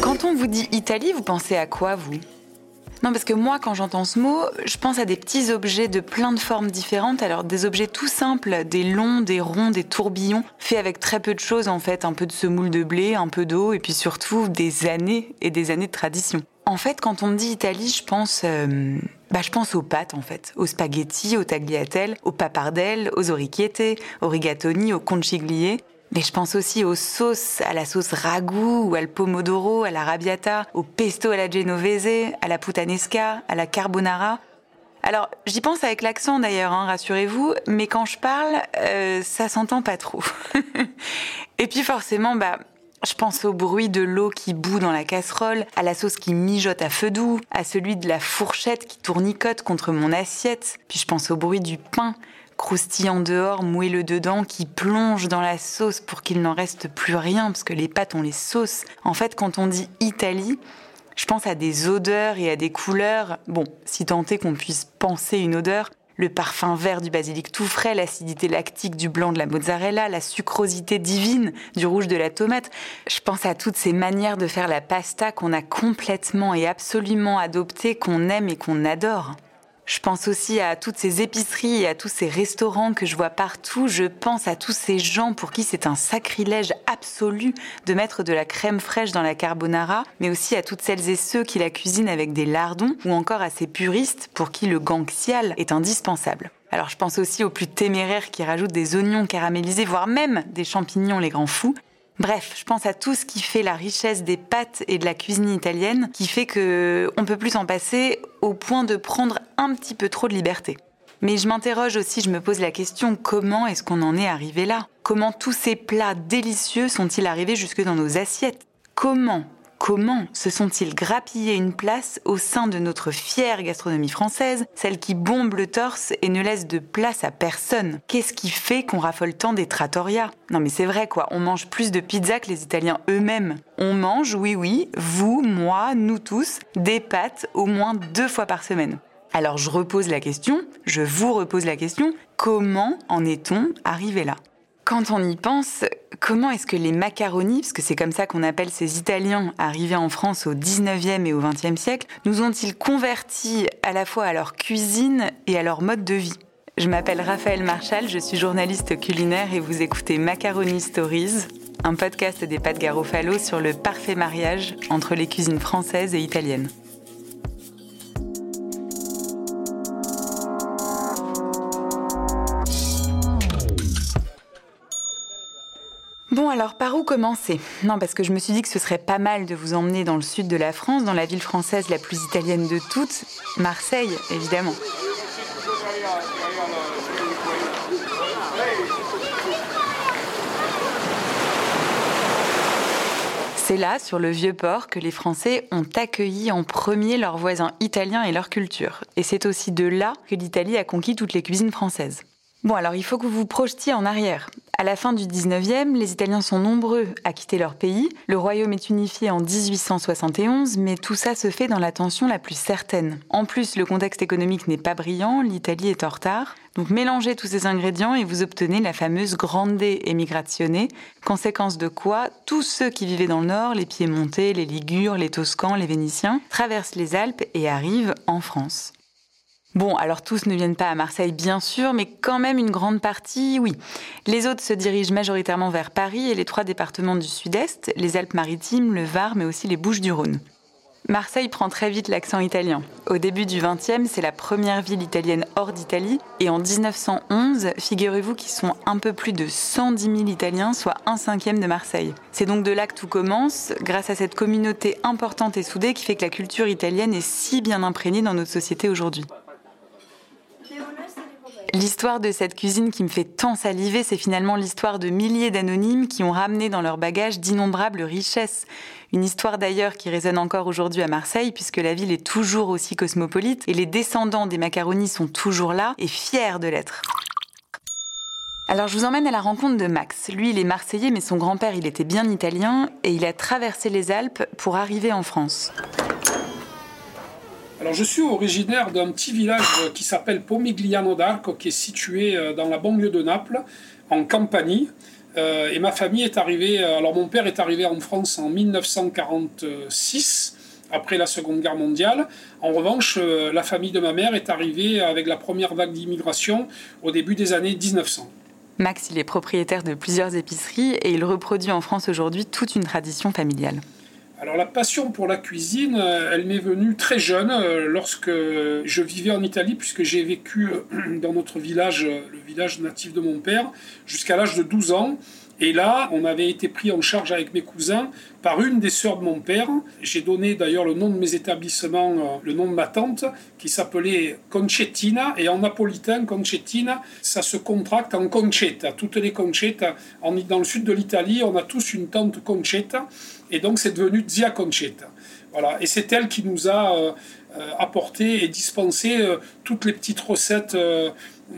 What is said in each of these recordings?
Quand on vous dit Italie, vous pensez à quoi, vous? Non, parce que moi, quand j'entends ce mot, je pense à des petits objets de plein de formes différentes. Alors, des objets tout simples, des longs, des ronds, des tourbillons, faits avec très peu de choses, en fait. Un peu de semoule de blé, un peu d'eau, et puis surtout des années et des années de tradition. En fait, quand on me dit Italie, je pense, euh, bah, je pense aux pâtes, en fait. Aux spaghettis, aux tagliatelles, aux papardelles, aux orecchiette, aux rigatoni, aux conchiglie. Mais je pense aussi aux sauces, à la sauce ragout ou al pomodoro, à la rabiata, au pesto à la genovese, à la puttanesca, à la carbonara. Alors, j'y pense avec l'accent d'ailleurs, hein, rassurez-vous, mais quand je parle, euh, ça s'entend pas trop. Et puis forcément, bah, je pense au bruit de l'eau qui bout dans la casserole, à la sauce qui mijote à feu doux, à celui de la fourchette qui tournicote contre mon assiette. Puis je pense au bruit du pain croustillant dehors, moelleux dedans, qui plonge dans la sauce pour qu'il n'en reste plus rien, parce que les pâtes ont les sauces. En fait, quand on dit Italie, je pense à des odeurs et à des couleurs. Bon, si tant est qu'on puisse penser une odeur, le parfum vert du basilic tout frais, l'acidité lactique du blanc de la mozzarella, la sucrosité divine du rouge de la tomate. Je pense à toutes ces manières de faire la pasta qu'on a complètement et absolument adoptées, qu'on aime et qu'on adore. Je pense aussi à toutes ces épiceries et à tous ces restaurants que je vois partout. Je pense à tous ces gens pour qui c'est un sacrilège absolu de mettre de la crème fraîche dans la carbonara, mais aussi à toutes celles et ceux qui la cuisinent avec des lardons, ou encore à ces puristes pour qui le ganxial est indispensable. Alors je pense aussi aux plus téméraires qui rajoutent des oignons caramélisés, voire même des champignons les grands fous. Bref, je pense à tout ce qui fait la richesse des pâtes et de la cuisine italienne, qui fait que on peut plus s'en passer au point de prendre un petit peu trop de liberté. Mais je m'interroge aussi, je me pose la question comment est-ce qu'on en est arrivé là? Comment tous ces plats délicieux sont-ils arrivés jusque dans nos assiettes? Comment Comment se sont-ils grappillés une place au sein de notre fière gastronomie française, celle qui bombe le torse et ne laisse de place à personne? Qu'est-ce qui fait qu'on raffole tant des trattoria Non mais c'est vrai quoi, on mange plus de pizza que les Italiens eux-mêmes. On mange, oui oui, vous, moi, nous tous, des pâtes au moins deux fois par semaine. Alors je repose la question, je vous repose la question, comment en est-on arrivé là? Quand on y pense, comment est-ce que les macaronis, parce que c'est comme ça qu'on appelle ces Italiens arrivés en France au 19e et au 20e siècle, nous ont-ils convertis à la fois à leur cuisine et à leur mode de vie? Je m'appelle Raphaël Marchal, je suis journaliste culinaire et vous écoutez Macaroni Stories, un podcast des pâtes Garofalo sur le parfait mariage entre les cuisines françaises et italiennes. Alors par où commencer? Non parce que je me suis dit que ce serait pas mal de vous emmener dans le sud de la France, dans la ville française la plus italienne de toutes, Marseille évidemment. C'est là, sur le vieux port, que les Français ont accueilli en premier leurs voisins italiens et leur culture. Et c'est aussi de là que l'Italie a conquis toutes les cuisines françaises. Bon, alors il faut que vous vous projetiez en arrière. À la fin du 19e, les Italiens sont nombreux à quitter leur pays. Le royaume est unifié en 1871, mais tout ça se fait dans la tension la plus certaine. En plus, le contexte économique n'est pas brillant, l'Italie est en retard. Donc mélangez tous ces ingrédients et vous obtenez la fameuse grande emigrazione, conséquence de quoi tous ceux qui vivaient dans le nord, les Piémontais, les Ligures, les Toscans, les Vénitiens, traversent les Alpes et arrivent en France. Bon, alors tous ne viennent pas à Marseille, bien sûr, mais quand même une grande partie, oui. Les autres se dirigent majoritairement vers Paris et les trois départements du Sud-Est, les Alpes-Maritimes, le Var, mais aussi les Bouches-du-Rhône. Marseille prend très vite l'accent italien. Au début du XXe, c'est la première ville italienne hors d'Italie. Et en 1911, figurez-vous qu'ils sont un peu plus de 110 000 Italiens, soit un cinquième de Marseille. C'est donc de là que tout commence, grâce à cette communauté importante et soudée qui fait que la culture italienne est si bien imprégnée dans notre société aujourd'hui. L'histoire de cette cuisine qui me fait tant saliver, c'est finalement l'histoire de milliers d'anonymes qui ont ramené dans leur bagage d'innombrables richesses. Une histoire d'ailleurs qui résonne encore aujourd'hui à Marseille puisque la ville est toujours aussi cosmopolite et les descendants des macaronis sont toujours là et fiers de l'être. Alors je vous emmène à la rencontre de Max. Lui, il est marseillais mais son grand-père, il était bien italien et il a traversé les Alpes pour arriver en France. Je suis originaire d'un petit village qui s'appelle Pomigliano d'Arco, qui est situé euh, dans la banlieue de Naples, en Campanie. Euh, et ma famille est arrivée, euh, alors mon père est arrivé en France en 1946, après la Seconde Guerre mondiale. En revanche, la famille de ma mère est arrivée avec la première vague d'immigration au début des années 1900. Max, il est propriétaire de plusieurs épiceries et il reproduit en France aujourd'hui toute une tradition familiale. Alors la passion pour la cuisine, euh, elle m'est venue très jeune, euh, lorsque je vivais en Italie, puisque j'ai vécu euh, dans notre village, le village natif de mon père, jusqu'à l'âge de 12 ans. Et là, on avait été pris en charge avec mes cousins par une des sœurs de mon père. J'ai donné d'ailleurs le nom de mes établissements, le nom de ma tante, qui s'appelait Concettina. Et en napolitain, Concettina, ça se contracte en Concetta. Toutes les Concetta, dans le sud de l'Italie, on a tous une tante Concetta. Et donc, c'est devenu Zia Concetta. Voilà. Et c'est elle qui nous a euh, euh, apporté et dispensé toutes les petites recettes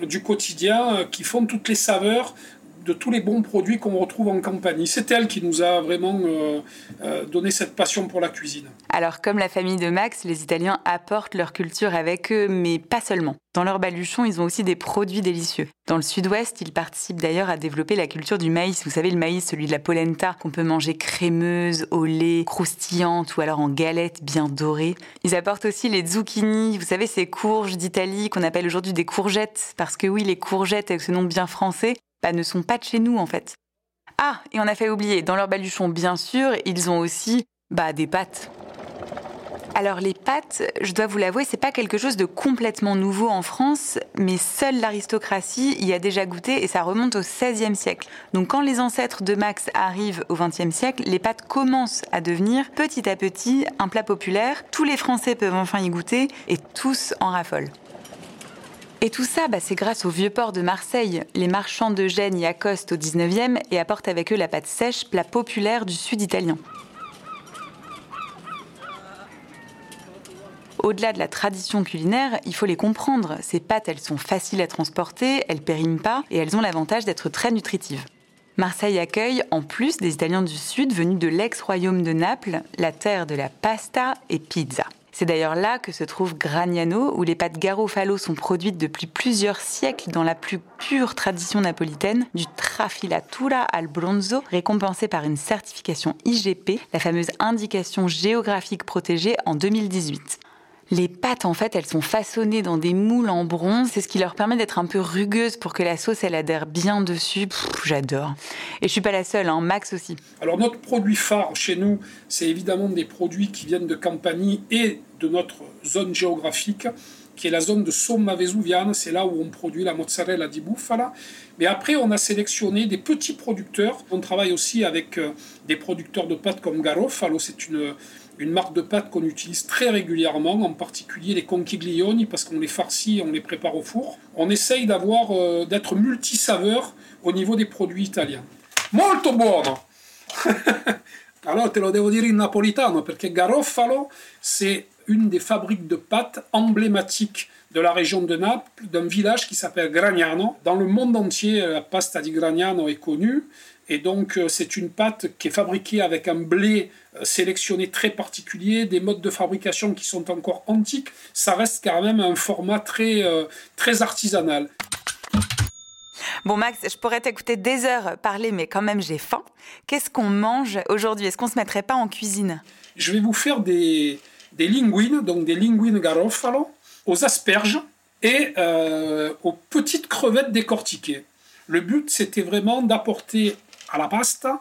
du quotidien qui font toutes les saveurs de tous les bons produits qu'on retrouve en campagne. C'est elle qui nous a vraiment euh, euh, donné cette passion pour la cuisine. Alors, comme la famille de Max, les Italiens apportent leur culture avec eux, mais pas seulement. Dans leur baluchon, ils ont aussi des produits délicieux. Dans le sud-ouest, ils participent d'ailleurs à développer la culture du maïs. Vous savez, le maïs, celui de la polenta, qu'on peut manger crémeuse, au lait, croustillante ou alors en galette bien dorée. Ils apportent aussi les zucchini, vous savez, ces courges d'Italie qu'on appelle aujourd'hui des courgettes. Parce que oui, les courgettes, avec ce nom bien français, bah, ne sont pas de chez nous en fait. Ah, et on a fait oublier, dans leur baluchon, bien sûr, ils ont aussi bah, des pâtes. Alors les pâtes, je dois vous l'avouer, c'est pas quelque chose de complètement nouveau en France, mais seule l'aristocratie y a déjà goûté et ça remonte au XVIe siècle. Donc quand les ancêtres de Max arrivent au XXe siècle, les pâtes commencent à devenir petit à petit un plat populaire. Tous les Français peuvent enfin y goûter et tous en raffolent. Et tout ça, bah, c'est grâce au vieux port de Marseille. Les marchands de Gênes y accostent au 19e et apportent avec eux la pâte sèche, plat populaire du sud italien. Au-delà de la tradition culinaire, il faut les comprendre. Ces pâtes, elles sont faciles à transporter, elles périment pas et elles ont l'avantage d'être très nutritives. Marseille accueille, en plus des Italiens du Sud venus de l'ex-royaume de Naples, la terre de la pasta et pizza. C'est d'ailleurs là que se trouve Gragnano, où les pâtes Garofalo sont produites depuis plusieurs siècles dans la plus pure tradition napolitaine du trafilatura al bronzo, récompensé par une certification IGP, la fameuse indication géographique protégée en 2018. Les pâtes, en fait, elles sont façonnées dans des moules en bronze. C'est ce qui leur permet d'être un peu rugueuses pour que la sauce, elle adhère bien dessus. J'adore. Et je suis pas la seule, hein, Max aussi. Alors, notre produit phare chez nous, c'est évidemment des produits qui viennent de Campanie et de notre zone géographique, qui est la zone de Somma Vesuviana. C'est là où on produit la mozzarella di bufala. Mais après, on a sélectionné des petits producteurs. On travaille aussi avec euh, des producteurs de pâtes comme Garofalo. C'est une une marque de pâtes qu'on utilise très régulièrement, en particulier les conchiglioni, parce qu'on les farcit, on les prépare au four. On essaye d'avoir, euh, d'être multisaveur au niveau des produits italiens. Molto buono! Alors, te lo devo dire in napolitano, perché Garofalo, c'est une des fabriques de pâtes emblématiques de la région de Naples, d'un village qui s'appelle Gragnano. Dans le monde entier, la pasta di Gragnano est connue. Et donc, euh, c'est une pâte qui est fabriquée avec un blé euh, sélectionné très particulier, des modes de fabrication qui sont encore antiques. Ça reste quand même un format très, euh, très artisanal. Bon Max, je pourrais t'écouter des heures parler, mais quand même j'ai faim. Qu'est-ce qu'on mange aujourd'hui? Est-ce qu'on se mettrait pas en cuisine? Je vais vous faire des, des linguines, donc des linguines garofalo, aux asperges et aux petites crevettes décortiquées. Le but, c'était vraiment d'apporter à la pasta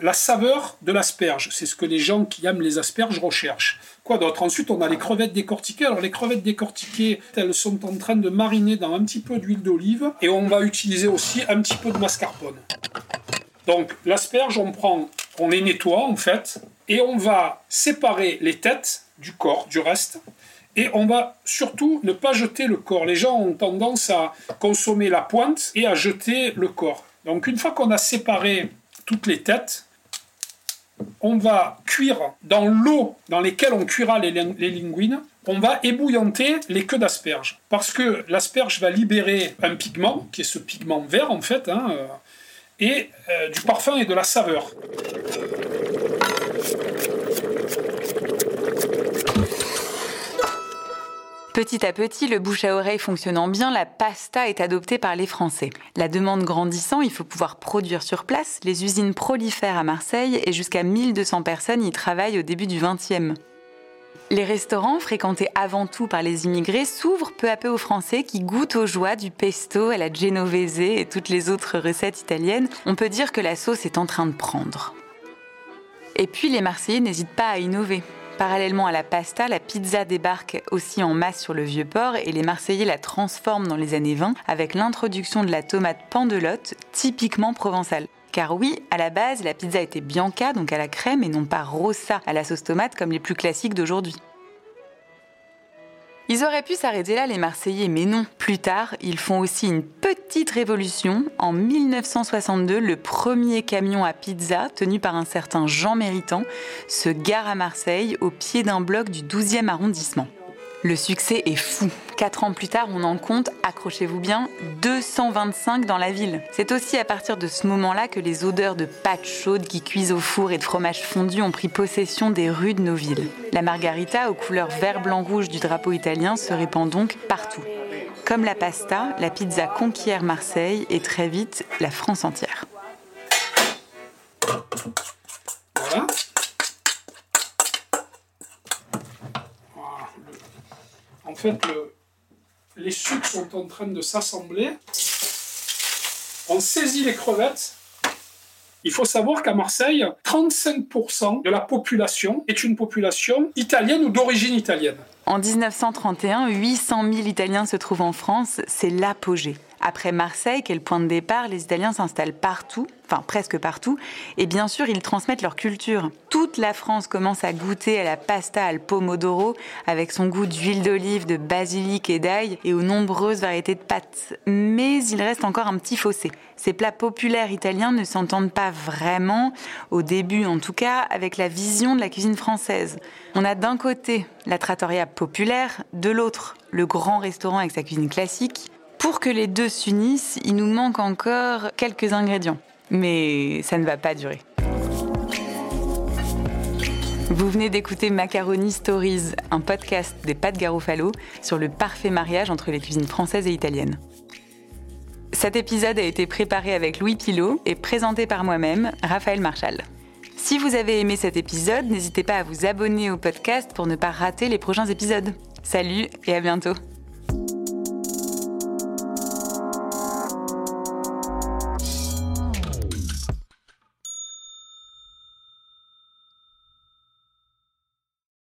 la saveur de l'asperge. C'est ce que les gens qui aiment les asperges recherchent. Quoi d'autre? Ensuite, on a les crevettes décortiquées. Alors, les crevettes décortiquées, elles sont en train de mariner dans un petit peu d'huile d'olive. Et on va utiliser aussi un petit peu de mascarpone. Donc, l'asperge, on prend, on les nettoie en fait. Et on va séparer les têtes du corps, du reste. Et on va surtout ne pas jeter le corps. Les gens ont tendance à consommer la pointe et à jeter le corps. Donc une fois qu'on a séparé toutes les têtes, on va cuire dans l'eau dans laquelle on cuira les, linguines, on va ébouillanter les queues d'asperges. Parce que l'asperge va libérer un pigment, qui est ce pigment vert en fait, hein, euh, et euh, du parfum et de la saveur. Petit à petit, le bouche à oreille fonctionnant bien, la pasta est adoptée par les Français. La demande grandissant, il faut pouvoir produire sur place. Les usines prolifèrent à Marseille et jusqu'à 1200 personnes y travaillent au début du XXe. Les restaurants, fréquentés avant tout par les immigrés, s'ouvrent peu à peu aux Français qui goûtent aux joies du pesto, à la genovese et toutes les autres recettes italiennes. On peut dire que la sauce est en train de prendre. Et puis les Marseillais n'hésitent pas à innover. Parallèlement à la pasta, la pizza débarque aussi en masse sur le vieux port et les Marseillais la transforment dans les années 20 avec l'introduction de la tomate pendelotte, typiquement provençale. Car oui, à la base, la pizza était bianca, donc à la crème, et non pas rossa à la sauce tomate comme les plus classiques d'aujourd'hui. Ils auraient pu s'arrêter là, les Marseillais, mais non. Plus tard, ils font aussi une petite révolution. En 1962, le premier camion à pizza, tenu par un certain Jean Méritant, se gare à Marseille, au pied d'un bloc du 12e arrondissement. Le succès est fou. Quatre ans plus tard, on en compte, accrochez-vous bien, 225 dans la ville. C'est aussi à partir de ce moment-là que les odeurs de pâtes chaudes qui cuisent au four et de fromage fondu ont pris possession des rues de nos villes. La margarita, aux couleurs vert, blanc, rouge du drapeau italien, se répand donc partout. Comme la pasta, la pizza conquiert Marseille et très vite la France entière. Les sucres sont en train de s'assembler. On saisit les crevettes. Il faut savoir qu'à Marseille, 35% de la population est une population italienne ou d'origine italienne. En 1931, 800 000 Italiens se trouvent en France, c'est l'apogée. Après Marseille, qui est le point de départ, les Italiens s'installent partout, enfin presque partout, et bien sûr ils transmettent leur culture. Toute la France commence à goûter à la pasta al pomodoro, avec son goût d'huile d'olive, de basilic et d'ail, et aux nombreuses variétés de pâtes. Mais il reste encore un petit fossé. Ces plats populaires italiens ne s'entendent pas vraiment, au début en tout cas, avec la vision de la cuisine française. On a d'un côté la trattoria populaire, de l'autre le grand restaurant avec sa cuisine classique. Pour que les deux s'unissent, il nous manque encore quelques ingrédients. Mais ça ne va pas durer. Vous venez d'écouter Macaroni Stories, un podcast des pâtes Garofalo sur le parfait mariage entre les cuisines françaises et italiennes. Cet épisode a été préparé avec Louis Pilot et présenté par moi-même, Raphaël Marchal. Si vous avez aimé cet épisode, n'hésitez pas à vous abonner au podcast pour ne pas rater les prochains épisodes. Salut et à bientôt